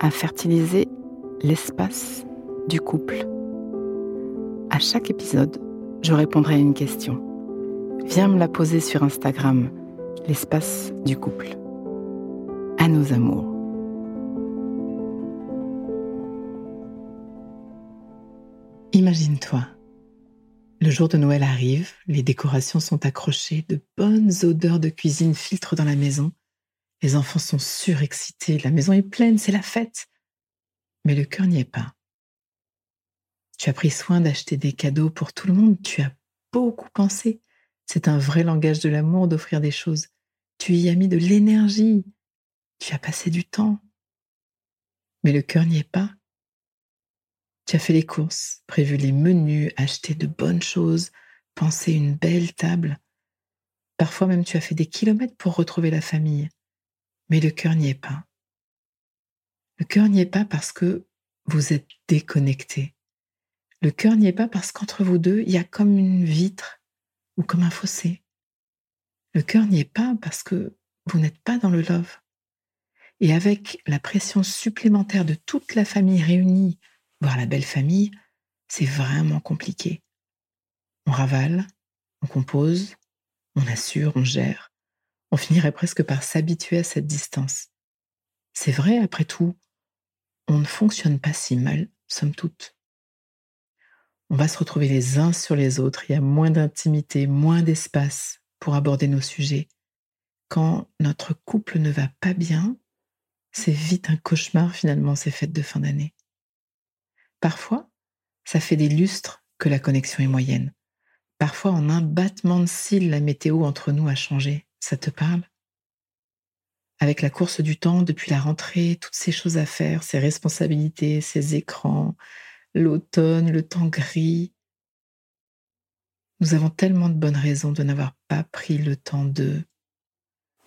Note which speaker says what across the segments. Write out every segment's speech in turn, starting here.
Speaker 1: à fertiliser l'espace du couple. À chaque épisode, je répondrai à une question. Viens me la poser sur Instagram, l'espace du couple. À nos amours. Imagine-toi. Le jour de Noël arrive, les décorations sont accrochées, de bonnes odeurs de cuisine filtrent dans la maison les enfants sont surexcités, la maison est pleine, c'est la fête. Mais le cœur n'y est pas. Tu as pris soin d'acheter des cadeaux pour tout le monde, tu as beaucoup pensé. C'est un vrai langage de l'amour d'offrir des choses. Tu y as mis de l'énergie, tu as passé du temps. Mais le cœur n'y est pas. Tu as fait les courses, prévu les menus, acheté de bonnes choses, pensé une belle table. Parfois même tu as fait des kilomètres pour retrouver la famille mais le cœur n'y est pas. Le cœur n'y est pas parce que vous êtes déconnecté. Le cœur n'y est pas parce qu'entre vous deux, il y a comme une vitre ou comme un fossé. Le cœur n'y est pas parce que vous n'êtes pas dans le love. Et avec la pression supplémentaire de toute la famille réunie, voire la belle famille, c'est vraiment compliqué. On ravale, on compose, on assure, on gère on finirait presque par s'habituer à cette distance. C'est vrai, après tout, on ne fonctionne pas si mal, somme toute. On va se retrouver les uns sur les autres, il y a moins d'intimité, moins d'espace pour aborder nos sujets. Quand notre couple ne va pas bien, c'est vite un cauchemar finalement ces fêtes de fin d'année. Parfois, ça fait des lustres que la connexion est moyenne. Parfois, en un battement de cils, la météo entre nous a changé. Ça te parle? Avec la course du temps depuis la rentrée, toutes ces choses à faire, ces responsabilités, ces écrans, l'automne, le temps gris. Nous avons tellement de bonnes raisons de n'avoir pas pris le temps de...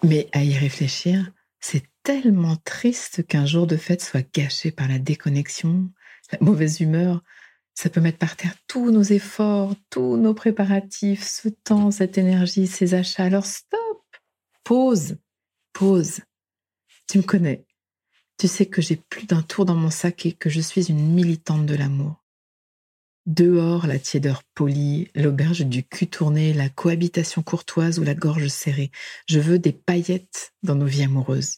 Speaker 1: Mais à y réfléchir, c'est tellement triste qu'un jour de fête soit gâché par la déconnexion, la mauvaise humeur. Ça peut mettre par terre tous nos efforts, tous nos préparatifs, ce temps, cette énergie, ces achats. Alors stop Pause, pause. Tu me connais. Tu sais que j'ai plus d'un tour dans mon sac et que je suis une militante de l'amour. Dehors, la tiédeur polie, l'auberge du cul tourné, la cohabitation courtoise ou la gorge serrée. Je veux des paillettes dans nos vies amoureuses.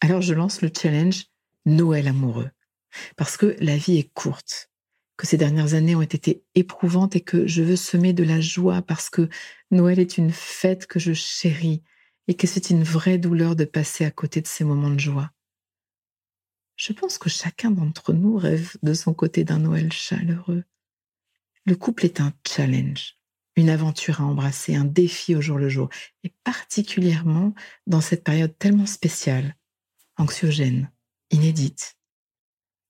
Speaker 1: Alors je lance le challenge Noël amoureux. Parce que la vie est courte, que ces dernières années ont été éprouvantes et que je veux semer de la joie parce que Noël est une fête que je chéris et que c'est une vraie douleur de passer à côté de ces moments de joie. Je pense que chacun d'entre nous rêve de son côté d'un Noël chaleureux. Le couple est un challenge, une aventure à embrasser, un défi au jour le jour, et particulièrement dans cette période tellement spéciale, anxiogène, inédite.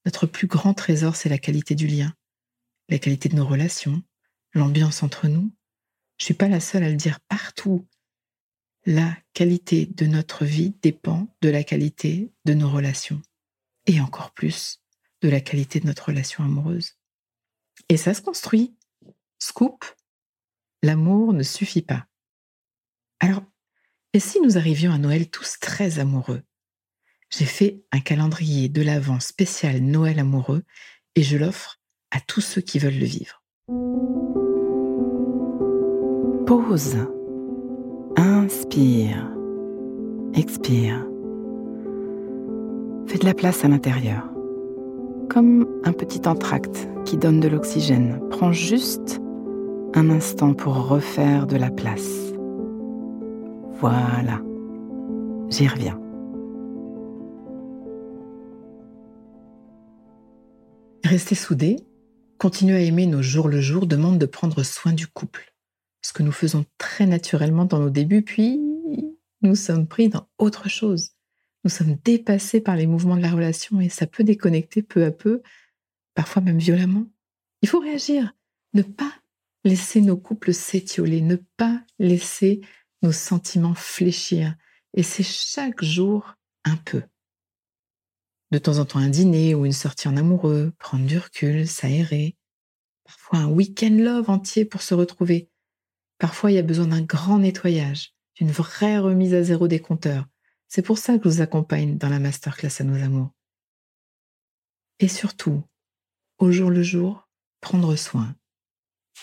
Speaker 1: Notre plus grand trésor, c'est la qualité du lien, la qualité de nos relations, l'ambiance entre nous. Je suis pas la seule à le dire partout la qualité de notre vie dépend de la qualité de nos relations et encore plus de la qualité de notre relation amoureuse. Et ça se construit. Scoop, l'amour ne suffit pas. Alors, et si nous arrivions à Noël tous très amoureux? J'ai fait un calendrier de l'Avent spécial Noël amoureux et je l'offre à tous ceux qui veulent le vivre. Pause. Inspire. Expire. Fais de la place à l'intérieur. comme un petit entracte qui donne de l'oxygène. Prends juste un instant pour refaire de la place. Voilà, j'y reviens. Rester soudés, continuer à aimer nos jours le jour demande de prendre soin du couple, ce que nous faisons très naturellement dans nos débuts, puis nous sommes pris dans autre chose. Nous sommes dépassés par les mouvements de la relation et ça peut déconnecter peu à peu, parfois même violemment. Il faut réagir, ne pas laisser nos couples s'étioler, ne pas laisser nos sentiments fléchir. Et c'est chaque jour un peu. De temps en temps un dîner ou une sortie en amoureux, prendre du recul, s'aérer. Parfois un week-end love entier pour se retrouver. Parfois il y a besoin d'un grand nettoyage, d'une vraie remise à zéro des compteurs. C'est pour ça que je vous accompagne dans la masterclass à nos amours. Et surtout, au jour le jour, prendre soin,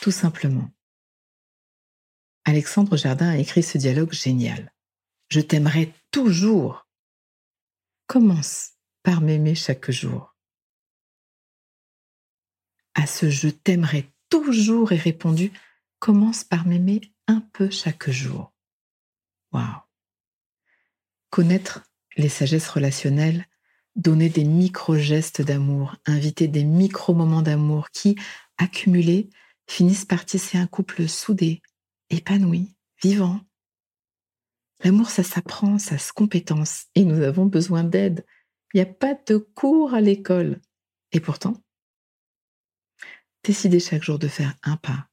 Speaker 1: tout simplement. Alexandre Jardin a écrit ce dialogue génial. Je t'aimerai toujours. Commence par m'aimer chaque jour. À ce je t'aimerai toujours est répondu commence par m'aimer un peu chaque jour. Waouh. Connaître les sagesses relationnelles, donner des micro-gestes d'amour, inviter des micro-moments d'amour qui, accumulés, finissent par tisser un couple soudé, épanoui, vivant. L'amour, ça s'apprend, ça se compétence, et nous avons besoin d'aide. Il n'y a pas de cours à l'école. Et pourtant, décidez chaque jour de faire un pas,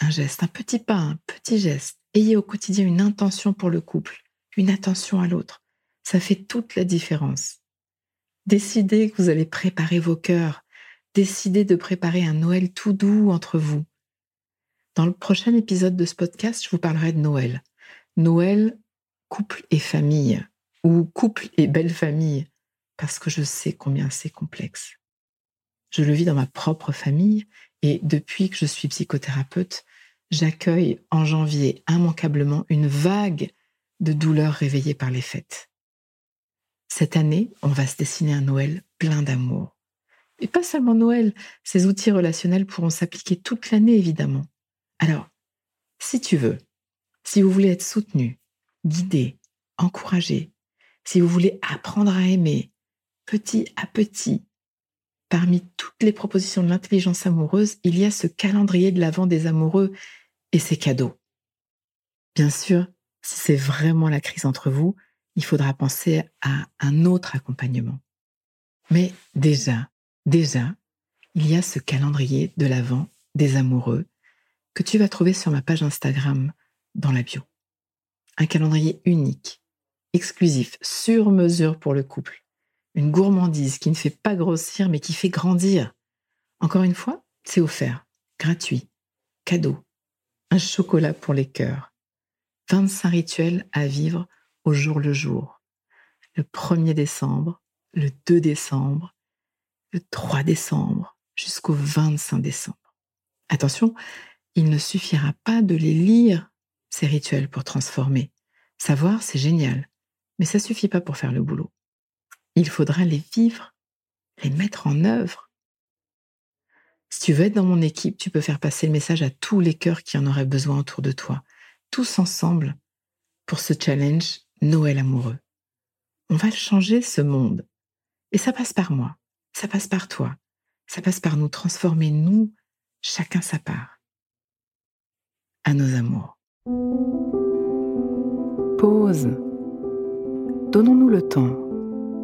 Speaker 1: un geste, un petit pas, un petit geste. Ayez au quotidien une intention pour le couple, une attention à l'autre. Ça fait toute la différence. Décidez que vous allez préparer vos cœurs. Décidez de préparer un Noël tout doux entre vous. Dans le prochain épisode de ce podcast, je vous parlerai de Noël. Noël, couple et famille, ou couple et belle famille, parce que je sais combien c'est complexe. Je le vis dans ma propre famille et depuis que je suis psychothérapeute, j'accueille en janvier immanquablement une vague de douleurs réveillées par les fêtes. Cette année, on va se dessiner un Noël plein d'amour. Et pas seulement Noël, ces outils relationnels pourront s'appliquer toute l'année évidemment. Alors, si tu veux, si vous voulez être soutenu, guidé, encouragé, si vous voulez apprendre à aimer petit à petit, parmi toutes les propositions de l'intelligence amoureuse, il y a ce calendrier de l'avant des amoureux et ses cadeaux. Bien sûr, si c'est vraiment la crise entre vous, il faudra penser à un autre accompagnement. Mais déjà, déjà, il y a ce calendrier de l'avant des amoureux que tu vas trouver sur ma page Instagram dans la bio. Un calendrier unique, exclusif, sur mesure pour le couple. Une gourmandise qui ne fait pas grossir mais qui fait grandir. Encore une fois, c'est offert, gratuit, cadeau, un chocolat pour les cœurs. 25 rituels à vivre au jour le jour. Le 1er décembre, le 2 décembre, le 3 décembre jusqu'au 25 décembre. Attention, il ne suffira pas de les lire, ces rituels, pour transformer. Savoir, c'est génial, mais ça suffit pas pour faire le boulot. Il faudra les vivre, les mettre en œuvre. Si tu veux être dans mon équipe, tu peux faire passer le message à tous les cœurs qui en auraient besoin autour de toi, tous ensemble, pour ce challenge Noël amoureux. On va changer, ce monde. Et ça passe par moi, ça passe par toi, ça passe par nous transformer, nous, chacun sa part à nos amours. Pause. Donnons-nous le temps,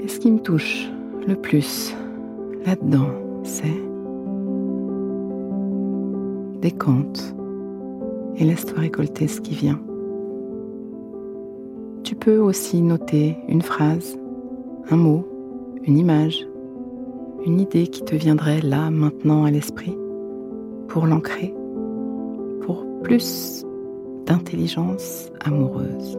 Speaker 1: et ce qui me touche le plus là-dedans, c'est décompte et laisse-toi récolter ce qui vient. Tu peux aussi noter une phrase, un mot, une image, une idée qui te viendrait là, maintenant à l'esprit, pour l'ancrer, pour plus d'intelligence amoureuse.